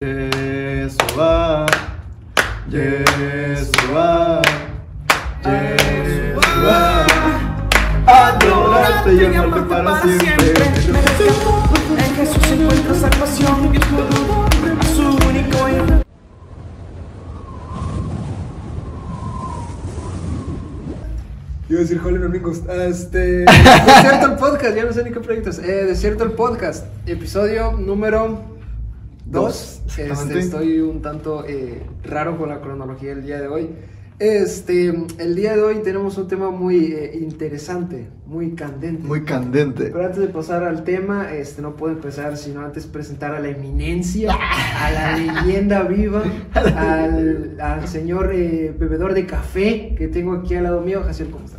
Yeshua, Yeshua, Yeshua, adorarte y amarte para siempre. En Jesús encuentro salvación, a su único hijo. Iba a decir Holy Amigos. Este. Desierto el podcast, ya no sé ni qué proyectos. Eh, Desierto el podcast, episodio número 2. Este, estoy un tanto eh, raro con la cronología del día de hoy. Este, el día de hoy tenemos un tema muy eh, interesante, muy candente. Muy candente. Pero antes de pasar al tema, este, no puedo empezar sino antes presentar a la eminencia, a la leyenda viva, al, al señor eh, bebedor de café que tengo aquí al lado mío. Jaciel, ¿cómo estás?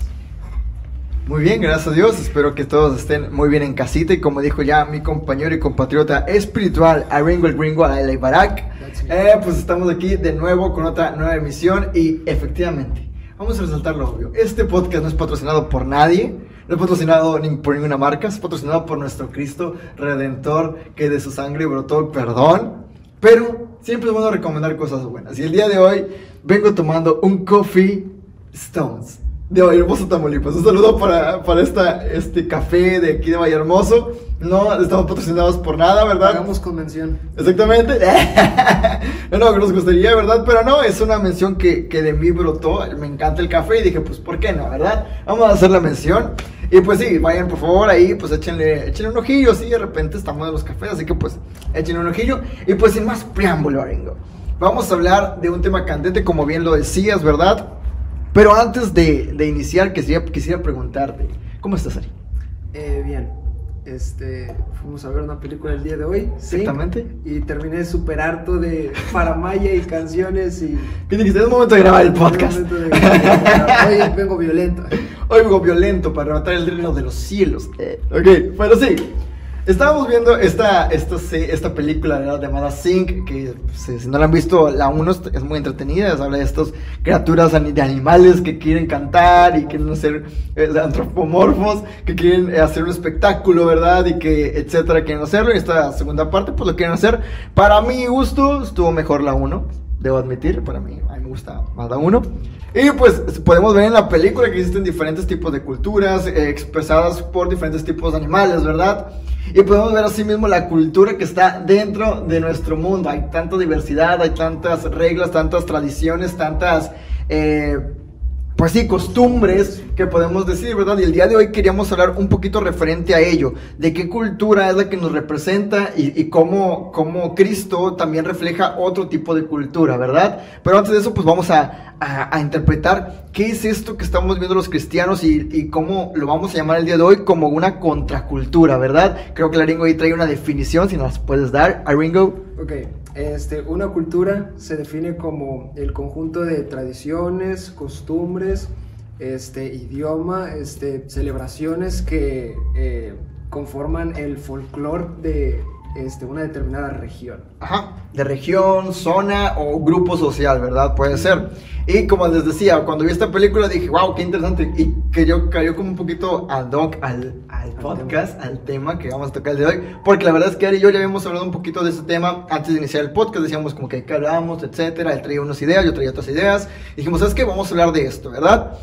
Muy bien, gracias a Dios. Espero que todos estén muy bien en casita. Y como dijo ya mi compañero y compatriota espiritual, Aringo el Gringo, Alaila Barak, eh, pues estamos aquí de nuevo con otra nueva emisión. Y efectivamente, vamos a resaltar lo obvio. Este podcast no es patrocinado por nadie. No es patrocinado ni por ninguna marca. Es patrocinado por nuestro Cristo Redentor, que de su sangre brotó el perdón. Pero siempre es bueno recomendar cosas buenas. Y el día de hoy vengo tomando un Coffee Stones de Vallehermoso, Tamaulipas. Un saludo para, para esta, este café de aquí de Vallehermoso. No estamos patrocinados por nada, ¿verdad? Hagamos convención. Exactamente. no, que nos gustaría, ¿verdad? Pero no, es una mención que, que de mí brotó. Me encanta el café y dije, pues, ¿por qué no, verdad? Vamos a hacer la mención. Y pues sí, vayan por favor ahí, pues échenle, échenle un ojillo, sí, de repente estamos de los cafés, así que pues échenle un ojillo. Y pues sin más preámbulo, Aringo. Vamos a hablar de un tema candente, como bien lo decías, ¿verdad? Pero antes de, de iniciar, quisiera, quisiera preguntarte, ¿cómo estás, Ari? Eh, bien. Este, fuimos a ver una película el día de hoy. Exactamente. Y terminé súper harto de faramaya y canciones y... ¿Qué dijiste? Es momento de grabar el podcast. De- Hoy vengo violento. Hoy vengo violento para arrebatar el reino de los cielos. Eh, ok, bueno, sí. Estábamos viendo esta, esta, esta película ¿verdad? llamada Sync, que pues, si no la han visto, la 1 es muy entretenida. Habla de estas criaturas de animales que quieren cantar y quieren ser eh, antropomorfos, que quieren eh, hacer un espectáculo, ¿verdad? Y que, etcétera, quieren hacerlo. Y esta segunda parte, pues lo quieren hacer. Para mi gusto, estuvo mejor la 1 debo admitir, para mí, a mí me gusta la uno. Y pues podemos ver en la película que existen diferentes tipos de culturas eh, expresadas por diferentes tipos de animales, ¿verdad? Y podemos ver así mismo la cultura que está dentro de nuestro mundo. Hay tanta diversidad, hay tantas reglas, tantas tradiciones, tantas... eh, pues sí, costumbres que podemos decir, ¿verdad? Y el día de hoy queríamos hablar un poquito referente a ello, de qué cultura es la que nos representa y, y cómo, cómo Cristo también refleja otro tipo de cultura, ¿verdad? Pero antes de eso, pues vamos a, a- a interpretar qué es esto que estamos viendo los cristianos y, y cómo lo vamos a llamar el día de hoy como una contracultura, ¿verdad? Creo que la Ringo ahí trae una definición, si nos puedes dar, a Ringo. Ok, este, una cultura se define como el conjunto de tradiciones, costumbres, este, idioma, este, celebraciones que eh, conforman el folclore de este, una determinada región. Ajá, de región, zona o grupo social, ¿verdad? Puede ser. Y como les decía, cuando vi esta película dije, wow, qué interesante. Y que yo cayó como un poquito ad hoc al, al podcast, al tema que vamos a tocar el día de hoy. Porque la verdad es que Ari y yo ya habíamos hablado un poquito de ese tema antes de iniciar el podcast. Decíamos como que qué hablábamos, etcétera. Él traía unas ideas, yo traía otras ideas. Dijimos, ¿sabes qué? Vamos a hablar de esto, ¿verdad?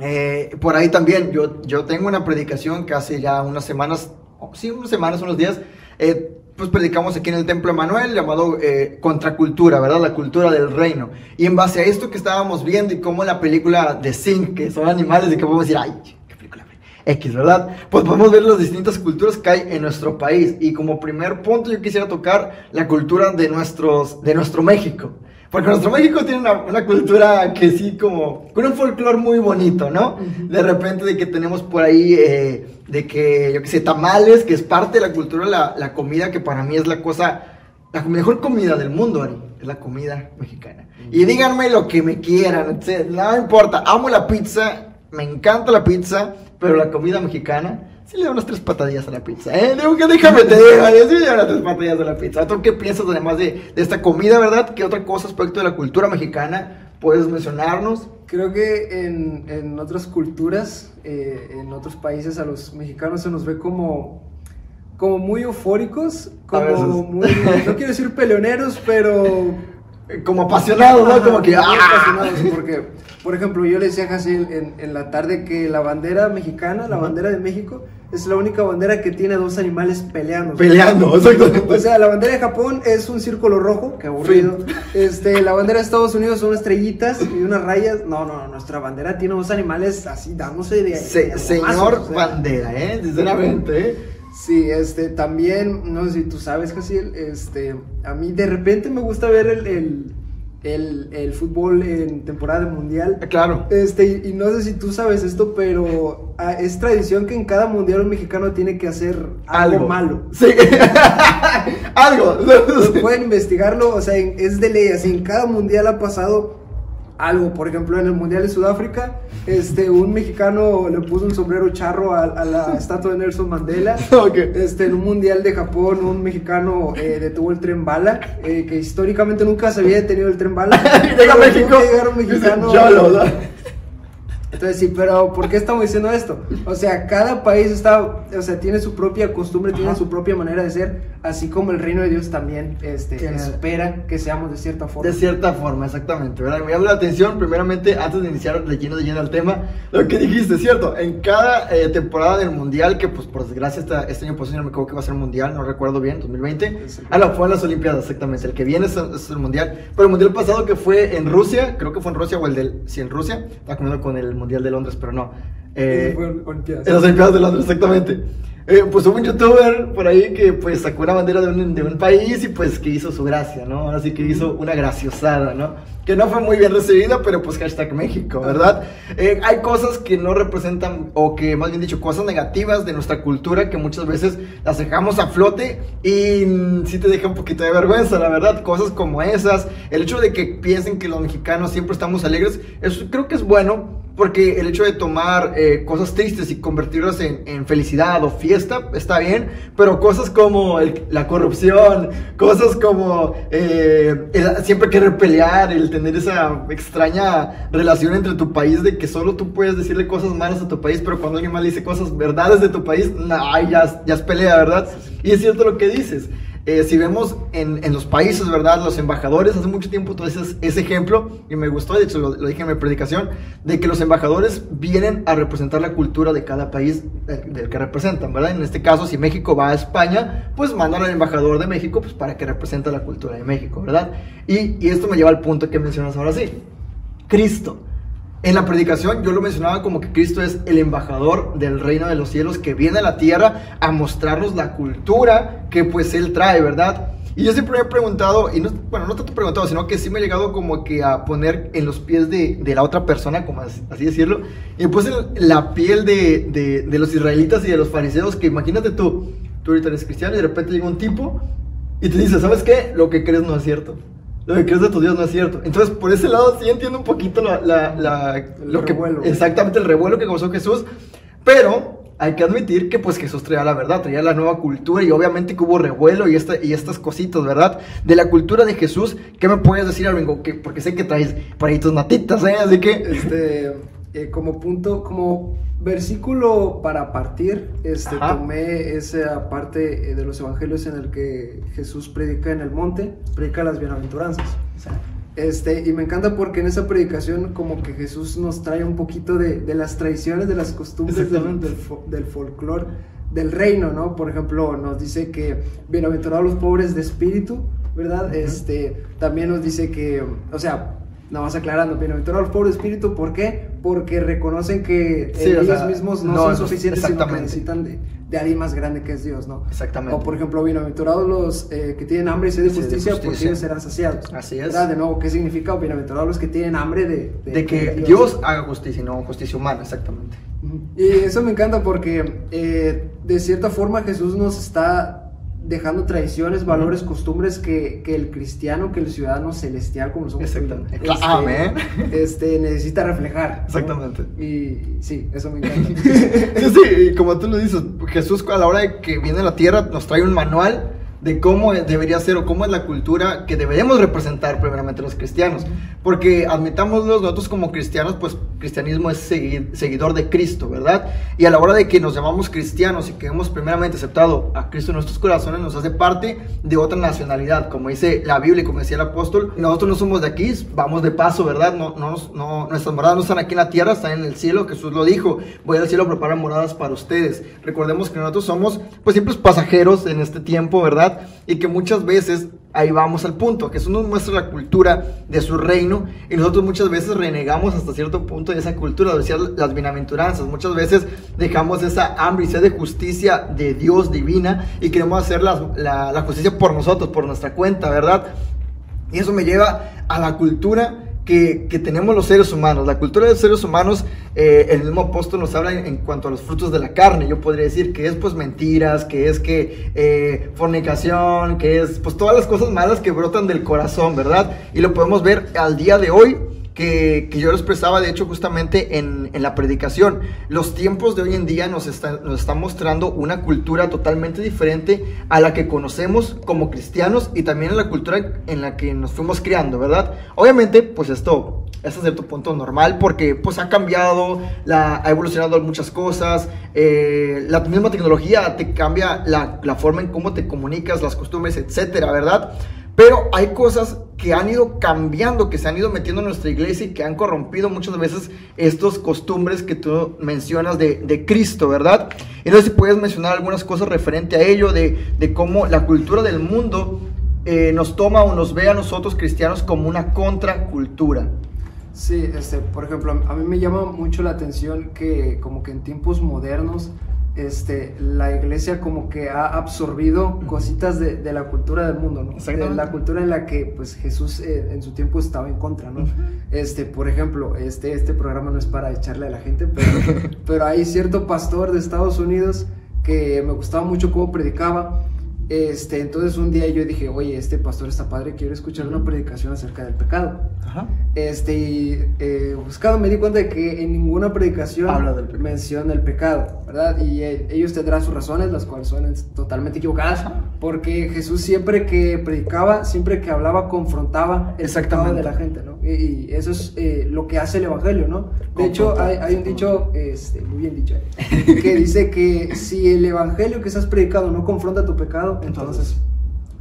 Eh, por ahí también, yo, yo tengo una predicación que hace ya unas semanas, oh, sí, unas semanas, unos días, eh, pues predicamos aquí en el Templo Emanuel llamado eh, Contracultura, ¿verdad? La cultura del reino. Y en base a esto que estábamos viendo y cómo la película de Zinc, que son animales y que podemos decir, ay, qué película X, ¿verdad? Pues podemos ver las distintas culturas que hay en nuestro país. Y como primer punto yo quisiera tocar la cultura de, nuestros, de nuestro México. Porque nuestro México tiene una, una cultura que sí, como, con un folclore muy bonito, ¿no? De repente de que tenemos por ahí, eh, de que, yo qué sé, tamales, que es parte de la cultura, la, la comida, que para mí es la cosa, la mejor comida del mundo, Ari, es la comida mexicana. Y díganme lo que me quieran, no importa, amo la pizza, me encanta la pizza, pero la comida mexicana, sí le da unas tres patadillas a la pizza, ¿eh? Digo que déjame te digo, sí le da unas tres patadillas a la pizza. ¿Tú qué piensas además de, de esta comida, verdad? ¿Qué otra cosa aspecto de la cultura mexicana puedes mencionarnos? Creo que en, en otras culturas, eh, en otros países, a los mexicanos se nos ve como como muy eufóricos, como muy, no quiero decir peleoneros, pero Como apasionado, ¿no? Ajá, Como que. ¡ah! apasionados, porque, por ejemplo, yo le decía a en, en la tarde que la bandera mexicana, la bandera de México, es la única bandera que tiene dos animales peleando. Peleando, exactamente. O sea, la bandera de Japón es un círculo rojo, que aburrido. Este, la bandera de Estados Unidos son estrellitas y unas rayas. No, no, no, nuestra bandera tiene dos animales así dándose de. Se- de señor guamazos, o sea. bandera, ¿eh? Sinceramente, ¿eh? Sí, este, también, no sé si tú sabes, Jaciel, este, a mí de repente me gusta ver el, el, el, el fútbol en temporada mundial. Claro. Este, y, no sé si tú sabes esto, pero ah, es tradición que en cada mundial un mexicano tiene que hacer algo, malo. Sí. algo. Pueden investigarlo, o sea, en- es de ley, así en cada mundial ha pasado algo. Por ejemplo, en el mundial de Sudáfrica, este, un mexicano le puso un sombrero charro a, a la estatua de Nelson Mandela. Este, en un mundial de Japón, un mexicano eh, detuvo el tren bala, eh, que históricamente nunca se había detenido el tren bala. Llega México. tuvo que llegar un mexicano. Yo lo, ¿no? Entonces sí, pero ¿por qué estamos diciendo esto? O sea, cada país está, o sea, tiene su propia costumbre, tiene Ajá. su propia manera de ser, así como el reino de Dios también este, Tiene- espera que seamos de cierta forma. De cierta forma, exactamente, ¿verdad? Me llama la atención, primeramente, antes de iniciar de lleno de lleno el tema, lo que dijiste, ¿cierto? En cada eh, temporada del Mundial, que pues por desgracia esta- este año pues no me acuerdo que va a ser Mundial, no recuerdo bien, 2020. Es el- Ah, no, fue en las Olimpiadas, exactamente. El que viene es, es el Mundial. Pero el Mundial pasado que fue en Rusia, creo que fue en Rusia o el del... Sí, en Rusia. Estaba comiendo con el Mundial de Londres, pero no. Eh, en las Olimpiadas de Londres, exactamente. Eh, pues hubo un youtuber por ahí que pues sacó una bandera de un, de un país y pues que hizo su gracia, ¿no? Ahora sí que hizo una graciosada, ¿no? Que no fue muy bien recibida, pero pues hashtag México, ¿verdad? Eh, hay cosas que no representan, o que más bien dicho, cosas negativas de nuestra cultura que muchas veces las dejamos a flote y sí te deja un poquito de vergüenza, la verdad. Cosas como esas, el hecho de que piensen que los mexicanos siempre estamos alegres, eso creo que es bueno porque el hecho de tomar eh, cosas tristes y convertirlas en, en felicidad o fiesta está bien, pero cosas como el- la corrupción, cosas como eh, el siempre querer pelear, el tener esa extraña relación entre tu país de que solo tú puedes decirle cosas malas a tu país, pero cuando alguien más le dice cosas verdades de tu país, nah, ya, ya es pelea, ¿verdad? Y es cierto lo que dices. Eh, si vemos en, en los países, ¿verdad? Los embajadores, hace mucho tiempo tú haces ese ejemplo y me gustó, de hecho lo, dije en mi predicación, de que los embajadores vienen a representar la cultura de cada país del, del que representan, ¿verdad? En este caso, si México va a España, pues mandan al embajador de México pues, para que represente la cultura de México, ¿verdad? Y, y esto me lleva al punto que mencionas ahora sí. Cristo. En la predicación yo lo mencionaba como que Cristo es el embajador del reino de los cielos que viene a la tierra a mostrarnos la cultura que pues él trae, ¿verdad? Y yo siempre me he preguntado, y no, bueno, no tanto preguntado, sino que sí me he llegado como que a poner en los pies de, de la otra persona, como así, así decirlo, y puse en la piel de, de, de los israelitas y de los fariseos, que imagínate tú, tú ahorita eres cristiano y de repente llega un tipo y te dice, ¿sabes qué? Lo que crees no es cierto. Lo que crees de tu Dios no es cierto. Entonces, por ese lado sí entiendo un poquito la, la- lo que, revuelo. exactamente el revuelo que causó Jesús. Pero hay que admitir que pues Jesús traía la verdad, traía la nueva cultura y obviamente que hubo revuelo y, esta, y estas cositas, ¿verdad? De la cultura de Jesús, ¿qué me puedes decir, Alvingo? Que, porque sé que traes tus natitas, ¿eh? Así que... Este, eh, como punto, como versículo para partir, este, Ajá. tomé esa parte eh, de los evangelios en el que Jesús predica en el monte, predica las bienaventuranzas. Este, y me encanta porque en esa predicación como que Jesús nos trae un poquito de, de las tradiciones, de las costumbres del, del, fo- del folclore del reino, ¿no? Por ejemplo, nos dice que bienaventurados los pobres de espíritu, ¿verdad? Este, también nos dice que, o sea, nada más aclarando, bienaventurados los pobres de espíritu, ¿por qué? Porque reconocen que Sí, o ellos sea, mismos no, no, son suficientes, sino que necesitan de, de alguien más grande que es Dios, ¿no? Exactamente. O por ejemplo, bienaventurados los eh, que tienen hambre y sed de Sed de justicia, porque justicia. ellos serán saciados. Así es. ¿Verdad? De nuevo, ¿qué significa? Bienaventurados los que tienen hambre de, De que Dios haga justicia y no justicia humana, exactamente. Y eso me encanta porque eh, de cierta forma Jesús nos está dejando tradiciones, valores, costumbres que, que el cristiano, que el ciudadano celestial, como somos, Exactamente. este, Amén. este, necesita reflejar. ¿no? Exactamente. Y sí, eso me encanta. Sí, sí, y como tú lo dices, Jesús a la hora de que viene a la tierra nos trae un manual de cómo debería ser o cómo es la cultura que deberíamos representar primeramente los cristianos. Porque admitámoslo, nosotros como cristianos, pues cristianismo es seguidor de Cristo, ¿verdad? Y a la hora de que nos llamamos cristianos y que hemos primeramente aceptado a Cristo en nuestros corazones, nos hace parte de otra nacionalidad, como dice la Biblia y como decía el apóstol, nosotros no somos de aquí, vamos de paso, ¿verdad? No, no, no, nuestras moradas no están aquí en la tierra, están en el cielo, Jesús lo dijo, voy al cielo a preparar moradas para ustedes. Recordemos que nosotros somos, pues siempre pasajeros en este tiempo, ¿verdad? Y que muchas veces, ahí vamos al punto, que eso nos muestra la cultura de su reino y nosotros muchas veces renegamos hasta cierto punto de esa cultura, decía las bienaventuranzas, muchas veces dejamos esa hambre y sed de justicia de Dios divina y queremos hacer la, la justicia por nosotros, por nuestra cuenta, ¿verdad? Y eso me lleva a la cultura que, tenemos los seres humanos. La cultura de los seres humanos, eh, el mismo apóstol nos habla en, cuanto a los frutos de la carne. Yo podría decir que es pues mentiras, que es que eh, fornicación, que es pues todas las cosas malas que brotan del corazón, ¿verdad? Y lo podemos ver al día de hoy que, yo lo expresaba, de hecho, justamente en, en, la predicación. Los tiempos de hoy en día nos están, nos están mostrando una cultura totalmente diferente a la que conocemos como cristianos y también a la cultura en la que nos fuimos criando, ¿verdad? Obviamente, pues esto es a cierto punto normal porque pues ha cambiado, la, ha evolucionado muchas cosas, eh, la misma tecnología te cambia la, la forma en cómo te comunicas, las costumbres, etcétera, ¿verdad? Pero hay cosas que han ido cambiando, que se han ido metiendo en nuestra iglesia y que han corrompido muchas veces estos costumbres que tú mencionas de, Cristo, ¿verdad? Y no sé si puedes mencionar algunas cosas referente a ello, de, cómo la cultura del mundo eh, nos toma o nos ve a nosotros cristianos como una contracultura. Sí, este, por ejemplo, a mí me llama mucho la atención que como que en tiempos modernos este, la iglesia como que ha absorbido cositas de, de la cultura del mundo, ¿no? De la cultura en la que pues Jesús eh, en su tiempo estaba en contra, ¿no? Este, por ejemplo, este, este programa no es para echarle a la gente, pero, pero hay cierto pastor de Estados Unidos que me gustaba mucho cómo predicaba este, entonces un día yo dije, oye, este pastor está padre, quiero escuchar una predicación acerca del pecado. Este, y eh, buscando me di cuenta de que en ninguna predicación menciona el pecado, ¿verdad? Y eh, ellos tendrán sus razones, las cuales son totalmente equivocadas, porque Jesús siempre que predicaba, siempre que hablaba, confrontaba el pecado de la gente, ¿no? Y, eso es eh, lo que hace el Evangelio, ¿no? De hecho, hay, hay, un dicho, este, muy bien dicho, que dice que si el Evangelio que estás predicando no confronta tu pecado, entonces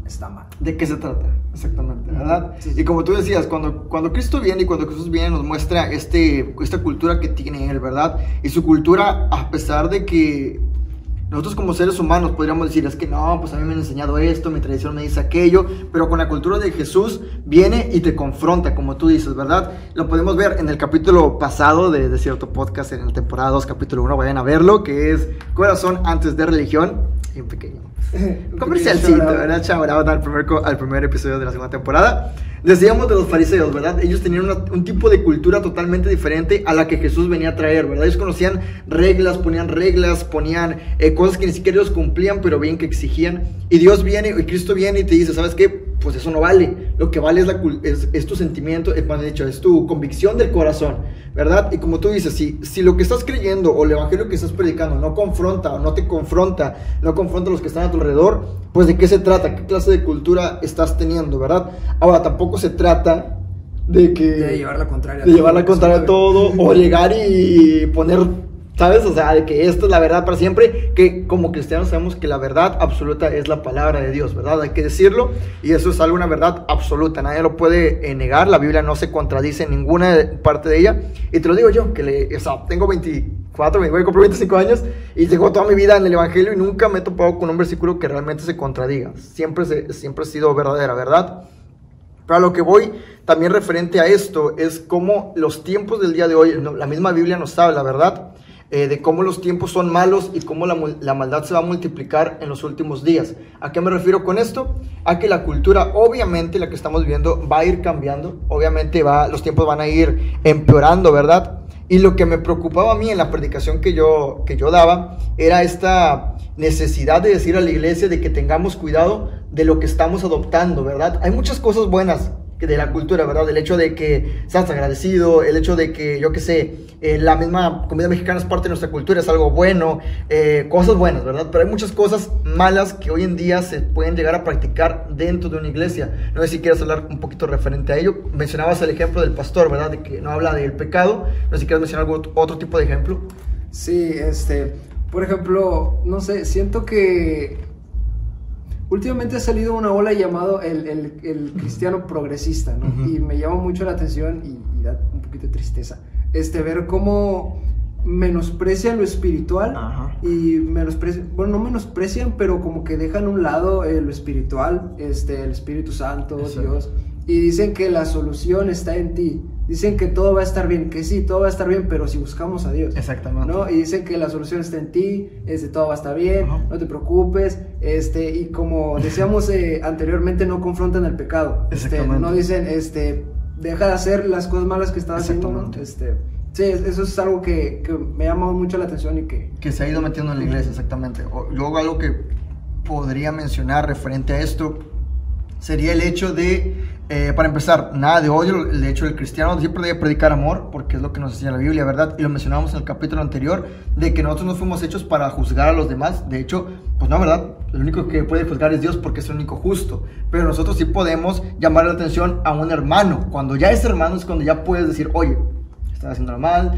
está mal. ¿De qué se trata? Exactamente, ¿verdad? Y como tú decías, cuando, cuando Cristo viene y cuando Jesús viene nos muestra este, esta cultura que tiene Él, ¿verdad? Y su cultura, a pesar de que nosotros como seres humanos podríamos decir, es que no, pues a mí me han enseñado esto, mi tradición me dice aquello, pero con la cultura de Jesús viene y te confronta, como tú dices, ¿verdad? Lo podemos ver en el capítulo pasado de, de cierto podcast, en la temporada 2, capítulo 1, vayan a verlo, que es Corazón antes de religión, un pequeño comercialcito, ¿verdad? Chao, al primer, al primer episodio de la segunda temporada. Decíamos de los fariseos, ¿verdad? Ellos tenían un tipo de cultura totalmente diferente a la que Jesús venía a traer, ¿verdad? Ellos conocían reglas, ponían reglas, ponían eh, cosas que ni siquiera ellos cumplían, pero bien que exigían. Y Dios viene, y Cristo viene y te dice, ¿sabes qué? Pues eso no vale. Lo que vale es, la, es, tu sentimiento, es, más dicho, es tu convicción del corazón, ¿verdad? Y como tú dices, si, si lo que estás creyendo o el evangelio que estás predicando no confronta o no te confronta, no confronta a los que están a tu alrededor, pues de qué se trata, qué clase de cultura estás teniendo, ¿verdad? Ahora, tampoco se trata de que... De llevar la contraria. De llevar la contraria a todo, o llegar y poner, ¿sabes? O sea, de que esto es la verdad para siempre, que como cristianos sabemos que la verdad absoluta es la palabra de Dios, ¿verdad? Hay que decirlo, y eso es algo, una verdad absoluta, nadie lo puede eh, negar, la Biblia no se contradice en ninguna parte de ella, y te lo digo yo, que le, o sea, tengo 24, me voy a cumplir 25 años, y llegó toda mi vida en el Evangelio y nunca me he topado con un versículo que realmente se contradiga, siempre, se, siempre ha sido verdadera, ¿verdad? Pero a lo que voy también referente a esto es cómo los tiempos del día de hoy, la misma Biblia nos habla, ¿verdad? Eh, de cómo los tiempos son malos y cómo la, maldad se va a multiplicar en los últimos días. ¿A qué me refiero con esto? A que la cultura, obviamente, la que estamos viendo, va a ir cambiando. Obviamente, va, los tiempos van a ir empeorando, ¿verdad? Y lo que me preocupaba a mí en la predicación que yo, que yo daba era esta necesidad de decir a la iglesia de que tengamos cuidado de lo que estamos adoptando, ¿verdad? Hay muchas cosas buenas de la cultura, ¿verdad? El hecho de que seas agradecido, el hecho de que, yo qué sé, eh, la misma comida mexicana es parte de nuestra cultura, es algo bueno, eh, cosas buenas, ¿verdad? Pero hay muchas cosas malas que hoy en día se pueden llegar a practicar dentro de una iglesia. No sé si quieres hablar un poquito referente a ello. Mencionabas el ejemplo del pastor, ¿verdad? De que no habla del pecado. No sé si quieres mencionar algún otro tipo de ejemplo. Sí, este, por ejemplo, no sé, siento que últimamente ha salido una ola llamado el, el, el cristiano progresista, ¿no? Y me llama mucho la atención y, y da un poquito de tristeza. Este, ver cómo menosprecian lo espiritual Ajá. y menosprecian, bueno, no menosprecian, pero como que dejan a un lado eh, lo espiritual, este, el Espíritu Santo, Exacto. Dios, y dicen que la solución está en ti. Dicen que todo va a estar bien, que sí, todo va a estar bien, pero si buscamos a Dios. Exactamente. ¿no? Y dicen que la solución está en ti, este, todo va a estar bien, Ajá. no te preocupes, este, y como decíamos eh, anteriormente, no confrontan el pecado, este, no dicen, este, deja de hacer las cosas malas que estás haciendo, ¿no? Este, sí, es- eso es algo que, que me llama mucho la atención y que, que se ha ido metiendo en la iglesia, exactamente. O- Luego algo que podría mencionar referente a esto sería el hecho de, eh, para empezar, nada de odio, el hecho del cristiano siempre debe predicar amor, porque es lo que nos enseña la Biblia, ¿verdad? Y lo mencionamos en el capítulo anterior, de que nosotros no fuimos hechos para juzgar a los demás, de hecho, pues no, ¿verdad? El único que puede juzgar es Dios porque es el único justo, pero nosotros sí podemos llamar la atención a un hermano, cuando ya es hermano es cuando ya puedes decir, oye, estás haciendo mal,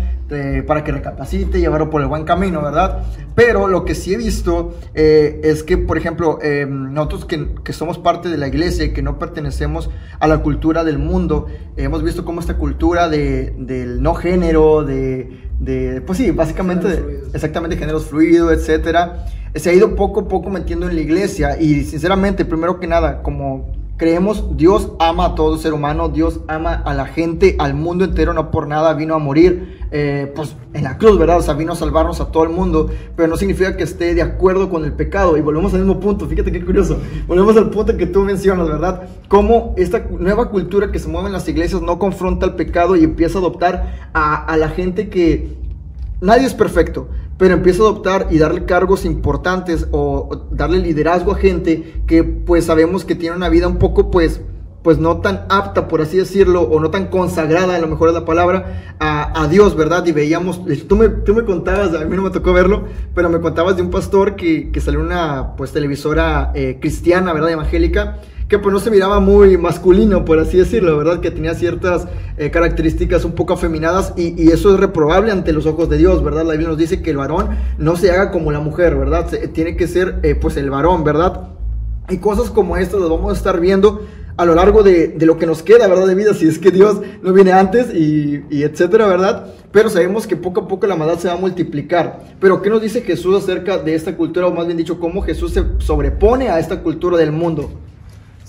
para que recapacite, llevarlo por el buen camino, ¿verdad? Pero lo que sí he visto eh, es que, por ejemplo, eh, nosotros que, que somos parte de la iglesia y que no pertenecemos a la cultura del mundo, hemos visto cómo esta cultura de, del no género, de, de, pues sí, básicamente, de- exactamente géneros fluidos, etcétera, se ha ido poco a poco metiendo en la iglesia y sinceramente, primero que nada, como creemos, Dios ama a todo ser humano, Dios ama a la gente, al mundo entero, no por nada vino a morir, eh, pues en la cruz, ¿verdad? O sea, vino a salvarnos a todo el mundo, pero no significa que esté de acuerdo con el pecado. Y volvemos al mismo punto, fíjate qué curioso, volvemos al punto que tú mencionas, ¿verdad? Cómo esta nueva cultura que se mueve en las iglesias no confronta el pecado y empieza a adoptar a, a la gente que nadie es perfecto, pero empieza a adoptar y darle cargos importantes o, darle liderazgo a gente que pues sabemos que tiene una vida un poco pues pues no tan apta, por así decirlo, o no tan consagrada, a lo mejor es la palabra, a, a Dios, ¿verdad? Y veíamos, tú me, tú me contabas, a mí no me tocó verlo, pero me contabas de un pastor que, que salió una pues televisora eh, cristiana, ¿verdad? Evangélica, que pues no se miraba muy masculino, por así decirlo, ¿verdad? Que tenía ciertas eh, características un poco afeminadas y, y eso es reprobable ante los ojos de Dios, ¿verdad? La Biblia nos dice que el varón no se haga como la mujer, ¿verdad? Se- tiene que ser eh, pues el varón, ¿verdad? Y cosas como estas las vamos a estar viendo a lo largo de, de lo que nos queda, ¿verdad? De vida, si es que Dios no viene antes y, y etcétera, ¿verdad? Pero sabemos que poco a poco la maldad se va a multiplicar. Pero ¿qué nos dice Jesús acerca de esta cultura? O más bien dicho, cómo Jesús se sobrepone a esta cultura del mundo.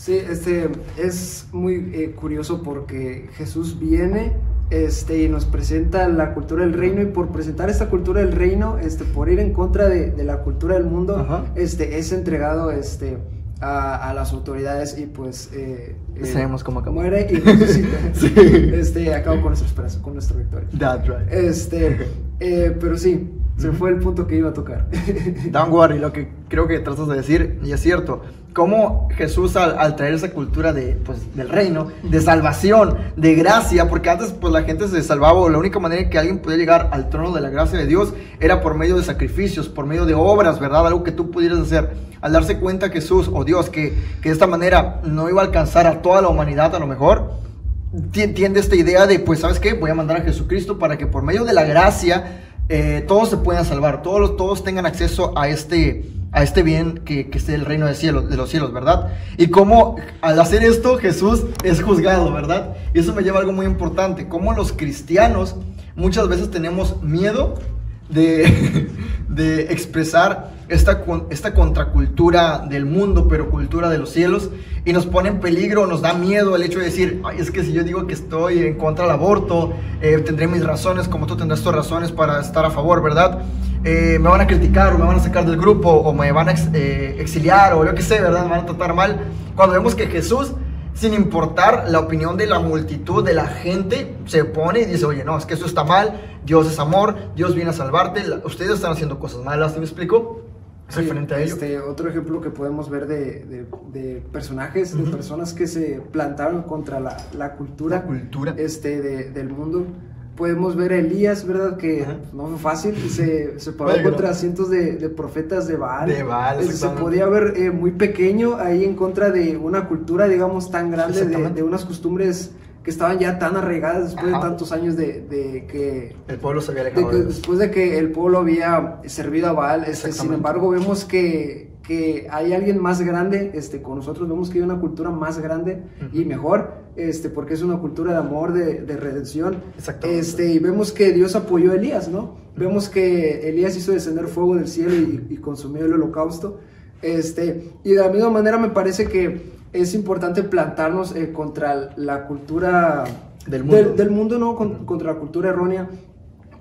Sí, este es muy eh, curioso porque Jesús viene este, y nos presenta la cultura del reino y por presentar esta cultura del reino, este, por ir en contra de, de la cultura del mundo, Ajá. este, es entregado este, a, a las autoridades y pues eh, eh, Sabemos cómo acabó. muere y resucita. Sí. este, acabó con nuestra esperanza, con nuestra victoria. That's right. Este, eh, pero sí, se fue el punto que iba a tocar. Don't worry, lo que creo que tratas de decir, y es cierto, cómo Jesús al, al traer esa cultura de, pues, del reino, de salvación, de gracia, porque antes pues la gente se salvaba, o la única manera en que alguien podía llegar al trono de la gracia de Dios era por medio de sacrificios, por medio de obras, ¿verdad? Algo que tú pudieras hacer. Al darse cuenta Jesús, o Dios, que, que de esta manera no iba a alcanzar a toda la humanidad a lo mejor, ti- tiende esta idea de, pues, ¿sabes qué? Voy a mandar a Jesucristo para que por medio de la gracia eh, todos se puedan salvar, todos, todos tengan acceso a este, a este bien que, que es el reino de, cielo, de los cielos, ¿verdad? Y cómo al hacer esto Jesús es juzgado, ¿verdad? Y eso me lleva a algo muy importante, cómo los cristianos muchas veces tenemos miedo de, de expresar esta, esta contracultura del mundo, pero cultura de los cielos, y nos pone en peligro, nos da miedo el hecho de decir, es que si yo digo que estoy en contra del aborto, eh, tendré mis razones como tú tendrás tus razones para estar a favor, ¿verdad? Eh, me van a criticar o me van a sacar del grupo o me van a eh, exiliar o yo qué sé, ¿verdad? Me van a tratar mal. Cuando vemos que Jesús sin importar la opinión de la multitud, de la gente, se pone y dice, oye, no, es que eso está mal, Dios es amor, Dios viene a salvarte, ustedes están haciendo cosas malas, ¿sí me explico? Sí, referente a ello. este, otro ejemplo que podemos ver de, de- de personajes, de Ujú. personas que se plantaron contra la, la cultura, La cultura. este, de- del mundo. Podemos ver a Elías, ¿verdad? Que Ajá. no fue fácil se, se paró contra cientos de, de profetas de Baal. De Baal, se podía ver eh, muy pequeño ahí en contra de una cultura, digamos, tan grande, de, de unas costumbres que estaban ya tan arraigadas después Ajá. de tantos años de, de que El pueblo se había alejado que después de que el pueblo había servido a Baal, este, sin embargo vemos que, que hay alguien más grande este, con nosotros, vemos que hay una cultura más grande y mejor, este, porque es una cultura de amor, de, de redención. Exactamente. Este, y vemos que Dios apoyó a Elías, ¿no? Vemos que Elías hizo descender fuego del cielo y, y consumió el holocausto. Este, y de la misma manera me parece que es importante plantarnos eh, contra la cultura Del mundo. del mundo, ¿no? Con- contra la cultura errónea,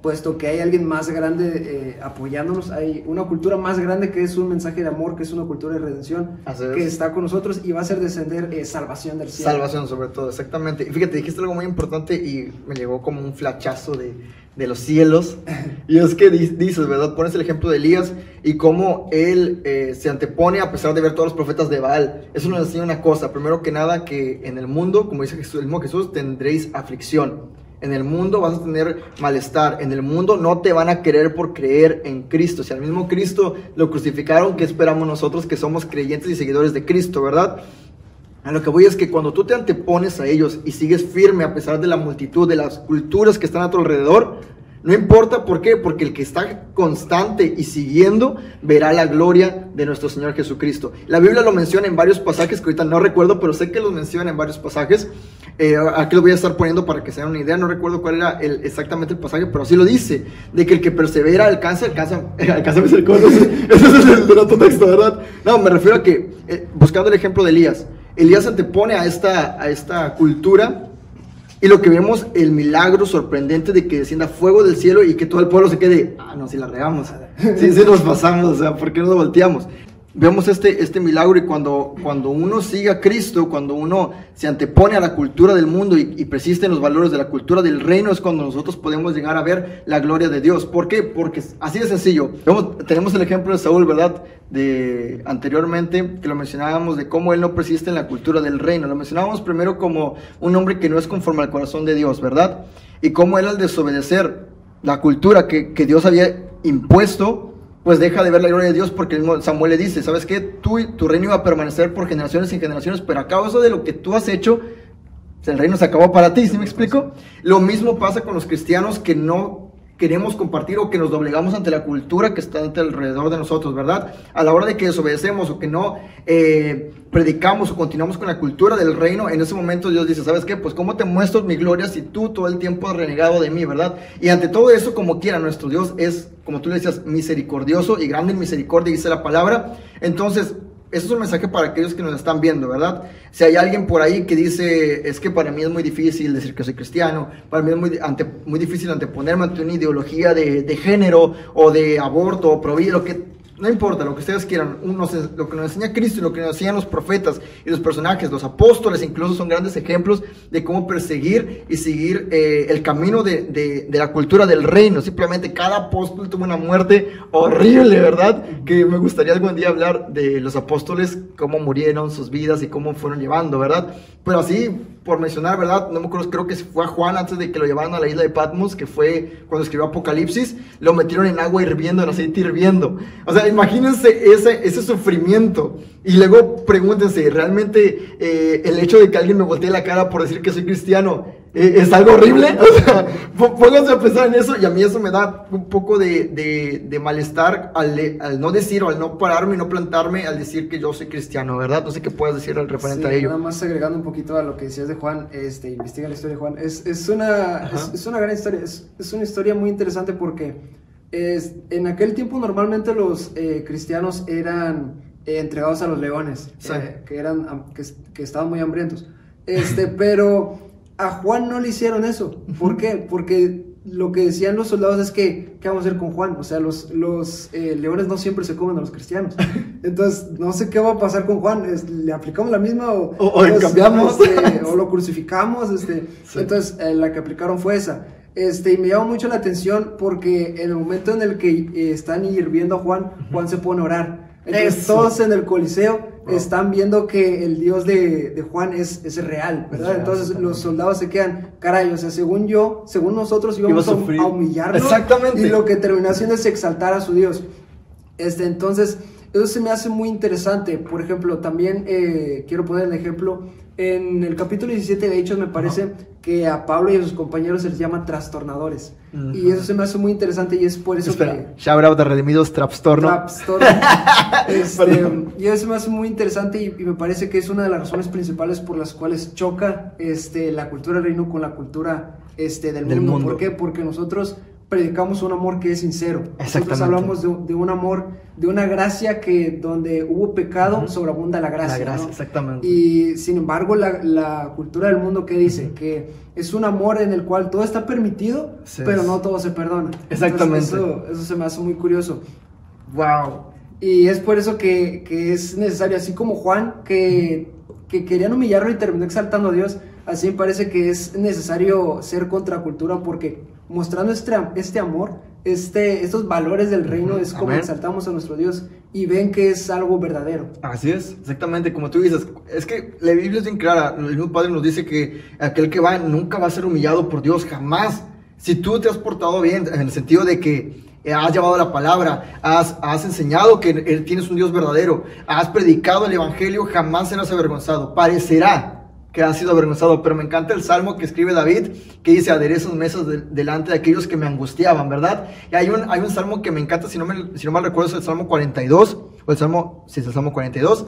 puesto que hay alguien más grande eh, apoyándonos, hay una cultura más grande que es un mensaje de amor, que es una cultura de redención, Así es. que está con nosotros y va a hacer descender eh, salvación del cielo. Salvación sobre todo, exactamente. Y fíjate, dijiste algo muy importante y me llegó como un flachazo de, de los cielos. Y es que di- dices, ¿verdad? Pones el ejemplo de Elías y cómo él eh, se antepone a pesar de ver todos los profetas de Baal. Eso nos enseña una cosa, primero que nada, que en el mundo, como dice Jesús, el mismo Jesús, tendréis aflicción. En el mundo vas a tener malestar. En el mundo no te van a querer por creer en Cristo. Si al mismo Cristo lo crucificaron, ¿qué esperamos nosotros que somos creyentes y seguidores de Cristo, verdad? A lo que voy es que cuando tú te antepones a ellos y sigues firme a pesar de la multitud de las culturas que están a tu alrededor, no importa por qué, porque el que está constante y siguiendo verá la gloria de nuestro Señor Jesucristo. La Biblia lo menciona en varios pasajes que ahorita no recuerdo, pero sé que los menciona en varios pasajes. Eh, aquí lo voy a estar poniendo para que se den una idea. No recuerdo cuál era el, exactamente el pasaje, pero así lo dice: de que el que persevera alcanza, alcanza, alcanza misericordia. Ese es el otro texto, ¿verdad? No, me refiero a que, eh, buscando el ejemplo de Elías, Elías se antepone a esta, a esta cultura y lo que vemos, el milagro sorprendente de que descienda fuego del cielo y que todo el pueblo se quede, ah, no, si la regamos, sí nos pasamos, o sea, ¿por qué nos volteamos? Vemos este, este milagro y cuando, cuando uno sigue a Cristo, cuando uno se antepone a la cultura del mundo y, y persiste en los valores de la cultura del reino, es cuando nosotros podemos llegar a ver la gloria de Dios. ¿Por qué? Porque así de sencillo. Vemos- tenemos el ejemplo de Saúl, ¿verdad? De anteriormente, que lo mencionábamos, de cómo él no persiste en la cultura del reino. Lo mencionábamos primero como un hombre que no es conforme al corazón de Dios, ¿verdad? Y cómo él al desobedecer la cultura que, que Dios había impuesto, pues deja de ver la gloria de Dios porque Samuel le dice, ¿sabes qué? Tú, tu reino iba a permanecer por generaciones y generaciones, pero a causa de lo que tú has hecho, el reino se acabó para ti, ¿sí me explico? Lo mismo pasa con los cristianos que no queremos compartir o que nos doblegamos ante la cultura que está alrededor de nosotros, ¿verdad? A la hora de que desobedecemos o que no eh, predicamos o continuamos con la cultura del reino, en ese momento Dios dice, ¿sabes qué? Pues ¿cómo te muestro mi gloria si tú todo el tiempo has renegado de mí, ¿verdad? Y ante todo eso, como quiera, nuestro Dios es, como tú le decías, misericordioso y grande en misericordia, dice la palabra. Entonces, eso es un mensaje para aquellos que nos están viendo, ¿verdad? Si hay alguien por ahí que dice, es que para mí es muy difícil decir que soy cristiano, para mí es muy, ante- muy difícil anteponerme ante una ideología de, de género o de aborto o pro vida, lo que no importa, lo que ustedes quieran, lo que nos enseña Cristo lo que nos enseñan los profetas y los personajes, los apóstoles incluso son grandes ejemplos de cómo perseguir y seguir eh, el camino de, de- de la cultura del reino. Simplemente cada apóstol tuvo una muerte horrible, ¿verdad? Que me gustaría algún día hablar de los apóstoles, cómo murieron sus vidas y cómo fueron llevando, ¿verdad? Pero así, por mencionar, ¿verdad? No me acuerdo, creo que fue Juan antes de que lo llevaran a la isla de Patmos, que fue cuando escribió Apocalipsis, lo metieron en agua hirviendo, en aceite hirviendo. O sea, imagínense ese, ese sufrimiento. Y luego pregúntense, ¿realmente eh, el hecho de que alguien me voltee la cara por decir que soy cristiano es algo horrible? O sea, pó- pónganse a pensar en eso y a mí eso me da un poco de, de- de malestar al, al no decir o al no pararme y no plantarme al decir que yo soy cristiano, ¿verdad? No sé qué puedes decir al referente Sí, a ello. Nada más agregando un poquito a lo que decías de Juan, este, investiga la historia de Juan. Es, es, una, es, es una gran historia, es, es una historia muy interesante porque es, en aquel tiempo normalmente los eh, cristianos eran eh, entregados a los leones, Sí. eh, que, eran, que estaban muy hambrientos. Este, pero a Juan no le hicieron eso. ¿Por qué? Porque lo que decían los soldados es que, ¿qué vamos a hacer con Juan? O sea, los, los eh, leones no siempre se comen a los cristianos. Entonces, no sé qué va a pasar con Juan. Es- ¿Le aplicamos la misma o, O- cambiamos. este, o lo crucificamos? Este, Sí. Entonces, eh, la que aplicaron fue esa. Este, y me llama mucho la atención porque en el momento en el que eh, están hirviendo a Juan, Juan se pone a orar. Entonces, Eso. todos en el Coliseo están viendo que el Dios de, de Juan es, es real, ¿verdad? real, Entonces los soldados se quedan, caray, o sea, según yo, según nosotros íbamos a a. Exactamente. Y lo que terminó haciendo es exaltar a su Dios. Este, entonces, eso se me hace muy interesante. Por ejemplo, también eh, quiero poner el ejemplo. En el capítulo 17 de Hechos me parece que a Pablo y a sus compañeros se les llama trastornadores. Y eso se me hace muy interesante y es por eso Espera, que... shout out de Redimidos Trapstorno. Trapstorno. Este, y eso me hace muy interesante y, y me parece que es una de las razones principales por las cuales choca este, la cultura del reino con la cultura este, del, Del mundo. mundo. ¿Por qué? Porque nosotros predicamos un amor que es sincero. Nosotros hablamos de, de un amor, de una gracia que donde hubo pecado, Ujú. sobreabunda la gracia. La gracia, ¿no? exactamente. Y sin embargo, la, la cultura del mundo que dice que es un amor en el cual todo está permitido, Sí, pero no todo se perdona. Exactamente. Eso, eso se me hace muy curioso. Wow. Y es por eso que, que es necesario, así como Juan, que, que querían humillarlo y terminó exaltando a Dios, así me parece que es necesario ser contracultura porque mostrando este, este amor, este, estos valores del reino es como Amén. exaltamos a nuestro Dios y ven que es algo verdadero. Así es, exactamente, como tú dices, es que la Biblia es bien clara, el mismo Padre nos dice que aquel que va nunca va a ser humillado por Dios, jamás. Si tú te has portado bien, en el sentido de que eh, has llevado la palabra, has, has enseñado que eh, tienes un Dios verdadero, has predicado el Evangelio, jamás serás avergonzado. Parecerá que has sido avergonzado, pero me encanta el salmo que escribe David, que dice, aderezos mesas de- delante de aquellos que me angustiaban, ¿verdad? Y hay un, hay un salmo que me encanta, si no, me- si no mal recuerdo, es el salmo 42, o el salmo, sí, es el salmo 42,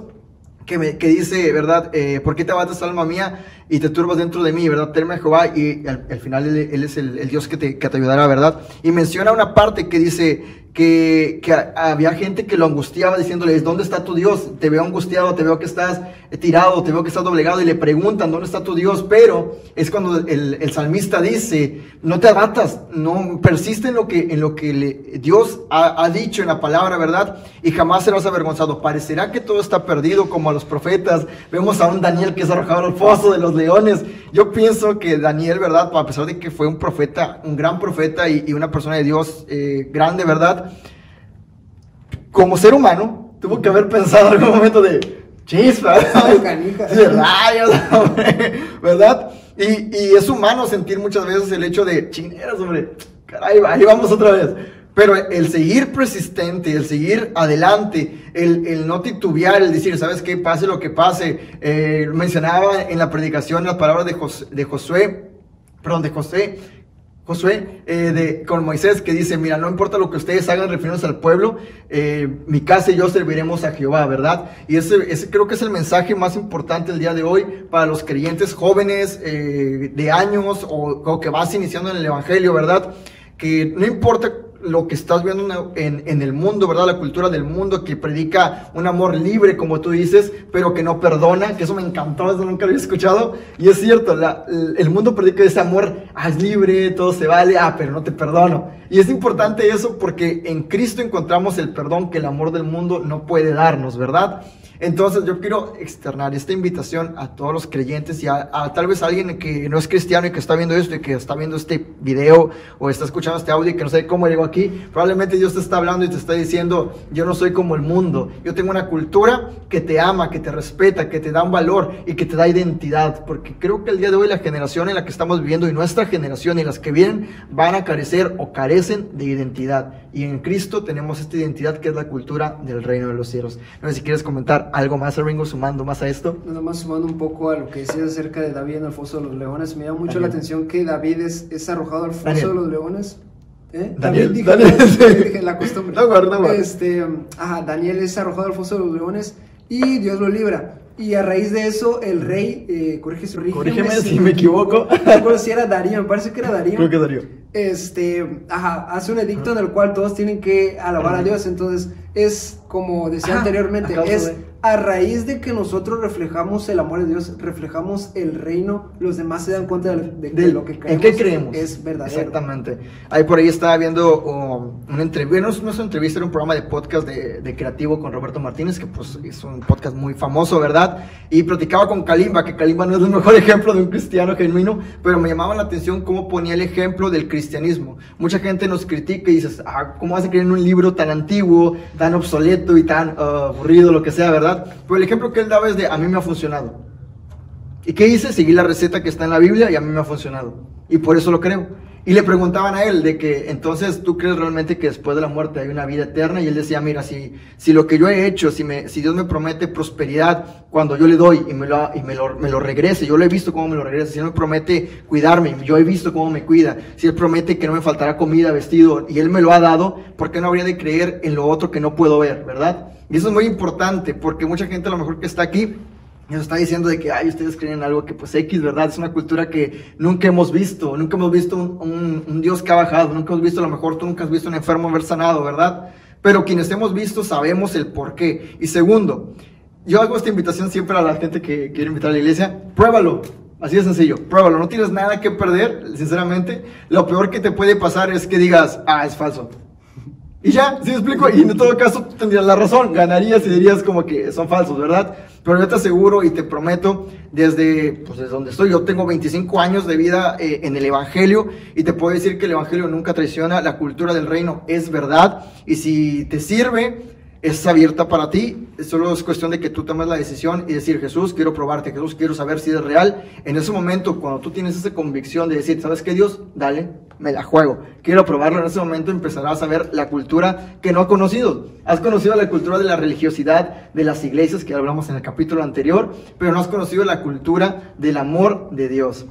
que, me, que dice, ¿verdad? Eh, ¿Por qué te abates, alma mía, y te turbas dentro de mí, ¿verdad? Teme a Jehová, y al, al final él, él es el, el Dios que te, que te ayudará, ¿verdad? Y menciona una parte que dice que, que había gente que lo angustiaba diciéndoles, ¿dónde está tu Dios? Te veo angustiado, te veo que estás eh, tirado, te veo que estás doblegado, y le preguntan, ¿dónde está tu Dios? Pero es cuando el, el salmista dice, no te abatas, no persiste en lo que, en lo que Dios ha, dicho en la palabra, ¿verdad? Y jamás serás avergonzado. Parecerá que todo está perdido como a los profetas. Vemos a un Daniel que es arrojado al foso de los leones. Yo pienso que Daniel, ¿verdad? A pesar de que fue un profeta, un gran profeta y, y una persona de Dios eh, grande, ¿verdad? Como ser humano, tuvo que haber pensado en algún momento de chispa. Sí, rayos, ¿verdad? Y, y es humano sentir muchas veces el hecho de chineras, hombre, caray, ahí vamos otra vez. Pero el seguir persistente, el seguir adelante, el, el no titubear, el decir, ¿sabes qué? Pase lo que pase. Eh, mencionaba en la predicación las palabras de, Jos- de Josué, perdón, de José, Eh, de, con Moisés, que dice, mira, no importa lo que ustedes hagan refiriéndose al pueblo, eh, mi casa y yo serviremos a Jehová, ¿verdad? Y ese, ese creo que es el mensaje más importante el día de hoy para los creyentes jóvenes eh, de años o, o que vas iniciando en el Evangelio, ¿verdad? Que no importa lo que estás viendo en, en el mundo, ¿verdad? La cultura del mundo que predica un amor libre, como tú dices, pero que no perdona, que eso me encantó, eso nunca lo había escuchado. Y es cierto, la- el mundo predica ese amor, ah, es libre, todo se vale, ah, pero no te perdono. Y es importante eso porque en Cristo encontramos el perdón que el amor del mundo no puede darnos, ¿verdad? Entonces yo quiero externar esta invitación a todos los creyentes y a, a tal vez alguien que no es cristiano y que está viendo esto y que está viendo este video o está escuchando este audio y que no sabe cómo llegó aquí. Probablemente Dios te está hablando y te está diciendo, yo no soy como el mundo. Yo tengo una cultura que te ama, que te respeta, que te da un valor y que te da identidad. Porque creo que el día de hoy la generación en la que estamos viviendo y nuestra generación y las que vienen van a carecer o carecen de identidad. Y en Cristo tenemos esta identidad que es la cultura del reino de los cielos. No sé si quieres comentar algo más, Ringo, sumando más a esto. Nada más sumando un poco a lo que decías acerca de David en el foso de los leones, me llama mucho Daniel. la atención que David es, es arrojado al foso Daniel. de los leones. ¿Eh? Daniel, David, Daniel, la costumbre. No, guarda, guarda. Este, ajá, Daniel es arrojado al foso de los leones y Dios lo libra. Y a raíz de eso, el rey, eh, corrígeme, Corrígeme si me equivoco. No recuerdo si era Darío, me parece que era Darío Creo que Darío. este, ajá, hace un edicto en el cual todos tienen que alabar a Dios. Entonces, es como decía Ajá, anteriormente, es de- a raíz de que nosotros reflejamos el amor de Dios, reflejamos el reino, los demás se dan cuenta de, de- de De- lo que ¿En creemos. qué creemos? Es verdadero. Exactamente. Ahí por ahí estaba viendo um, una entrevista, no, no es una entrevista, era un programa de podcast de, de creativo con Roberto Martínez, que pues es un podcast muy famoso, ¿verdad? Y platicaba con Kalimba, que Kalimba no es el mejor ejemplo de un cristiano genuino, pero me llamaba la atención cómo ponía el ejemplo del cristianismo. Mucha gente nos critica y dices, ah, ¿cómo vas a creer en un libro tan antiguo, tan obsoleto y tan uh, aburrido, lo que sea, ¿verdad? Pero el ejemplo que él daba es de, a mí me ha funcionado. ¿Y qué hice? Seguí la receta que está en la Biblia y a mí me ha funcionado. Y por eso lo creo. Y le preguntaban a él de que entonces tú crees realmente que después de la muerte hay una vida eterna. Y él decía, mira, si, si lo que yo he hecho, si, me, si Dios me promete prosperidad cuando yo le doy y me lo, y me lo, me lo regrese, yo lo he visto cómo me lo regresa. Si Él me promete cuidarme, yo he visto cómo me cuida. Si Él promete que no me faltará comida, vestido, y Él me lo ha dado, ¿por qué no habría de creer en lo otro que no puedo ver, verdad? Y eso es muy importante porque mucha gente a lo mejor que está aquí nos está diciendo de que, ay, ustedes creen en algo que pues X, ¿verdad? Es una cultura que nunca hemos visto, nunca hemos visto un Dios que ha bajado, nunca hemos visto, a lo mejor tú nunca has visto un enfermo haber sanado, ¿verdad? Pero quienes hemos visto sabemos el por qué. Y segundo, yo hago esta invitación siempre a la gente que quiere invitar a la iglesia, pruébalo. Así de sencillo, pruébalo, no tienes nada que perder, sinceramente. Lo peor que te puede pasar es que digas, ah, es falso. Y ya, ¿sí me explico? Y en todo caso tendrías la razón, ganarías y dirías como que son falsos, ¿verdad? Pero yo te aseguro y te prometo, desde, pues, desde donde estoy, yo tengo 25 años de vida eh, en el Evangelio y te puedo decir que el Evangelio nunca traiciona, la cultura del reino es verdad y si te sirve, es abierta para ti, solo es cuestión de que tú tomes la decisión y decir, Jesús, quiero probarte, Jesús, quiero saber si es real. En ese momento, cuando tú tienes esa convicción de decir, ¿sabes qué, Dios? Dale, me la juego. Quiero probarlo, en ese momento empezarás a ver la cultura que no has conocido. Has conocido la cultura de la religiosidad de las iglesias, que hablamos en el capítulo anterior, pero no has conocido la cultura del amor de Dios.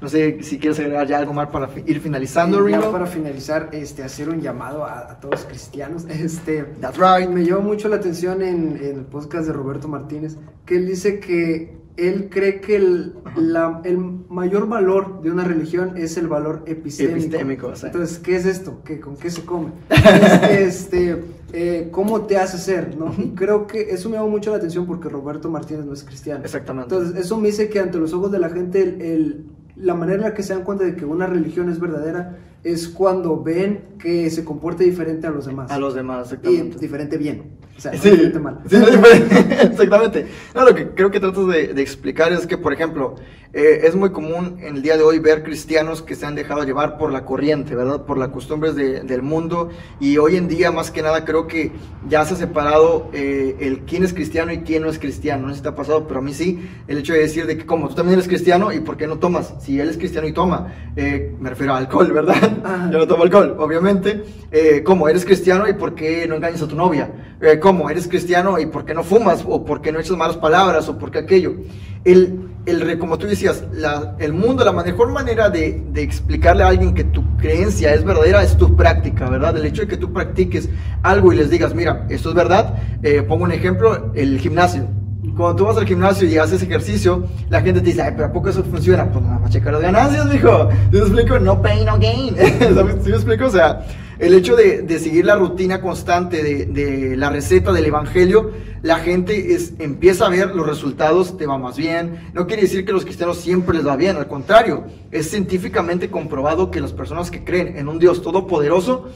No sé si quieres agregar ya algo más para ir finalizando, Y ya para finalizar, este, hacer un llamado a, a todos los cristianos. Este, That's right. me llamó mucho la atención en, en el podcast de Roberto Martínez, que él dice que él cree que el, la- el mayor valor de una religión es el valor epistémico. Epistémico, sí. Entonces, ¿qué es esto? ¿Qué, ¿Con qué se come? Es, este, eh, ¿Cómo te hace ser? ¿no? Y creo que eso me llamó mucho la atención porque Roberto Martínez no es cristiano. Exactamente. Entonces, eso me dice que ante los ojos de la gente, el, el- la manera en la que se dan cuenta de que una religión es verdadera es cuando ven que se comporta diferente a los demás. a los demás, y exactamente. diferente bien. O sea, no Sí, diferente mal. sí, exactamente. No, lo que creo que trato de, de explicar es que, por ejemplo, eh, es muy común en el día de hoy ver cristianos que se han dejado llevar por la corriente, ¿verdad? Por las costumbres de- del mundo. Y hoy en día, más que nada, creo que ya se ha separado eh, el quién es cristiano y quién no es cristiano. No sé si te ha pasado, pero a mí sí. El hecho de decir de que, como tú también eres cristiano, ¿y por qué no tomas? Si él es cristiano y toma, eh, me refiero a alcohol, ¿verdad? Ajá. Yo no tomo alcohol, obviamente. Eh, ¿Cómo? ¿Eres cristiano y por qué no engañas a tu novia? Eh, ¿Cómo? ¿Eres cristiano y por qué no fumas? ¿O por qué no echas malas palabras? ¿O por qué aquello? El, el, como tú decías, la- el mundo, la mejor manera de, de explicarle a alguien que tu creencia es verdadera es tu práctica, ¿verdad? El hecho de que tú practiques algo y les digas, mira, esto es verdad. Eh, pongo un ejemplo, el gimnasio. Cuando tú vas al gimnasio y haces ejercicio, la gente te dice, ay, pero ¿a poco eso funciona? Pues nada más checar las ganancias, mijo. ¿Sí me explico? No pain, no gain. ¿Sí me explico? O sea, el hecho de, de seguir la rutina constante de, de la receta del evangelio, la gente es, empieza a ver los resultados, te va más bien. No quiere decir que los cristianos siempre les va bien, al contrario, es científicamente comprobado que las personas que creen en un Dios todopoderoso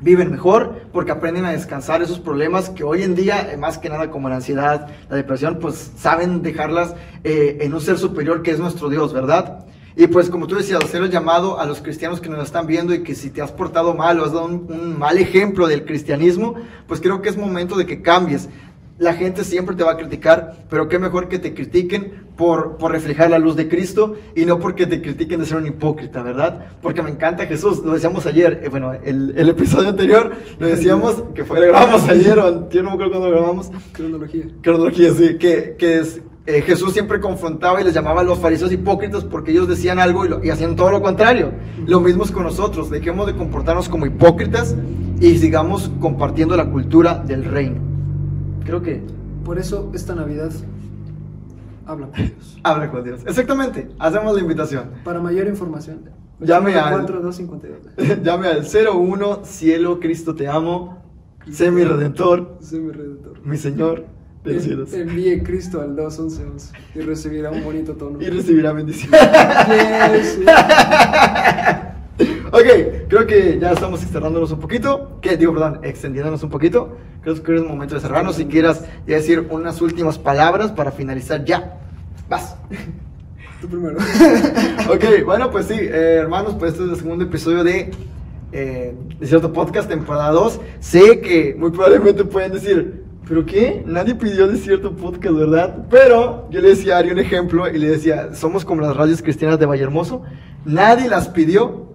viven mejor porque aprenden a descansar esos problemas que hoy en día, eh, más que nada como la ansiedad, la depresión, pues saben dejarlas eh, en un ser superior que es nuestro Dios, ¿verdad? Y pues como tú decías, hacer el llamado a los cristianos que nos están viendo y que si te has portado mal o has dado un, un mal ejemplo del cristianismo, pues creo que es momento de que cambies. La gente siempre te va a criticar, pero qué mejor que te critiquen por, por reflejar la luz de Cristo y no porque te critiquen de ser un hipócrita, ¿verdad? Porque me encanta Jesús, lo decíamos ayer, eh, bueno, el, el episodio anterior lo decíamos, que fue, grabamos ayer, o yo no me acuerdo cuándo lo grabamos, Cronología. cronología, sí, que, que es, eh, Jesús siempre confrontaba y les llamaba a los fariseos hipócritas porque ellos decían algo y, lo- y hacían todo lo contrario. Lo mismo es con nosotros, dejemos de comportarnos como hipócritas y sigamos compartiendo la cultura del reino. Creo que Por eso esta Navidad habla con Dios. habla con Dios. Exactamente, hacemos la invitación. Para mayor información, Llame al- 4252. Llame al 01 Cielo, Cristo te amo, sé mi redentor, Soy mi redentor. mi Señor. Envíe Cristo al 21111 y recibirá un bonito tono. Y recibirá bendición. Yes. ok, creo que ya estamos externándonos un poquito. Que digo, perdón, extendiéndonos un poquito. Creo que es momento de cerrarnos. Si quieras ya decir unas últimas palabras para finalizar ya. Vas. Tú primero. ok, bueno, pues sí, eh, hermanos, pues este es el segundo episodio de, eh, de cierto podcast, temporada 2. Sé que muy probablemente pueden decir, ¿pero qué? Nadie pidió de cierto podcast, ¿verdad? Pero yo le decía a Ari un ejemplo y le decía, somos como las radios cristianas de Vallehermoso. Nadie las pidió,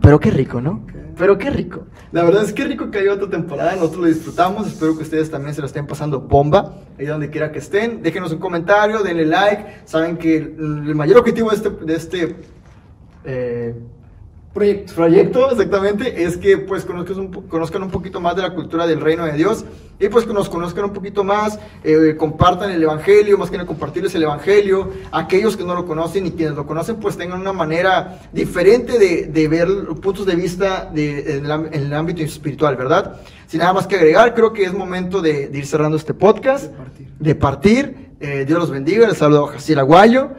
pero qué rico, ¿no? Pero qué rico. La verdad es que rico que haya otra temporada. Nosotros lo disfrutamos. Espero que ustedes también se lo estén pasando bomba. Ahí donde quiera que estén. Déjenos un comentario, denle like. Saben que el, el mayor objetivo de este, de este eh, Proyecto. proyecto exactamente es que pues conozcan un, conozcan un poquito más de la cultura del reino de Dios y pues que nos conozcan un poquito más, eh, compartan el evangelio, más que nada compartirles el evangelio, aquellos que no lo conocen y quienes lo conocen pues tengan una manera diferente de, de ver puntos de vista de, en, en el ámbito espiritual, ¿verdad? Sin nada más que agregar, creo que es momento de, de ir cerrando este podcast, De partir. de partir. Eh, Dios los bendiga, les saludo a Jaciel Aguayo.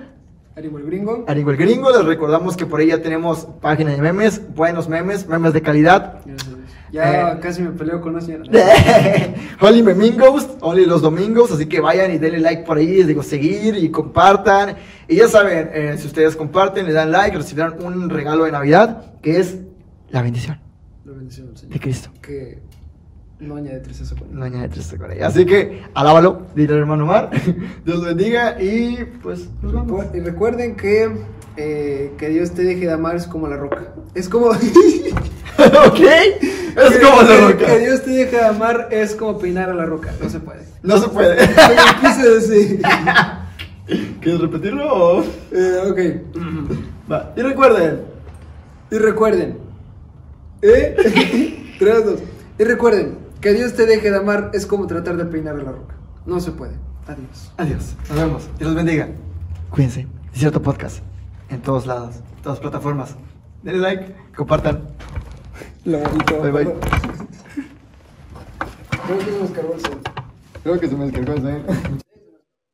Ánimo el gringo. Al igual gringo, les recordamos que por ahí ya tenemos página de memes, buenos memes, memes de calidad. Gracias. Ya Eh. casi me peleo con una señora. Only Memingos, only los domingos, así que vayan y denle like por ahí, les digo seguir y compartan. Y ya saben, eh, si ustedes comparten, le dan like, recibirán un regalo de Navidad, que es la bendición La bendición del Señor. de Cristo. Que no añade tristeza con él. No añade tristeza con ella. Así que, alábalo, dile al hermano Omar. Dios bendiga y pues nos vamos. Y recuerden que eh, que Dios te deje de amar es como la roca. Es como. ok, es como la roca. Que Dios te deje de amar es como peinar a la roca. No se puede. No se puede. Quise decir. ¿Quieres repetirlo o...? Eh, ok. Va. Y recuerden, Y recuerden. ¿Eh? Tres, dos. Y recuerden, que Dios te deje de amar es como tratar de peinar a la roca. No se puede. Adiós. adiós, nos vemos, Dios los bendiga. Cuídense, es cierto podcast, en todos lados, en todas plataformas. Denle like, compartan. Lo bonito. Bye, bye. Creo que se nos cargó el sol. Creo que se me descargó el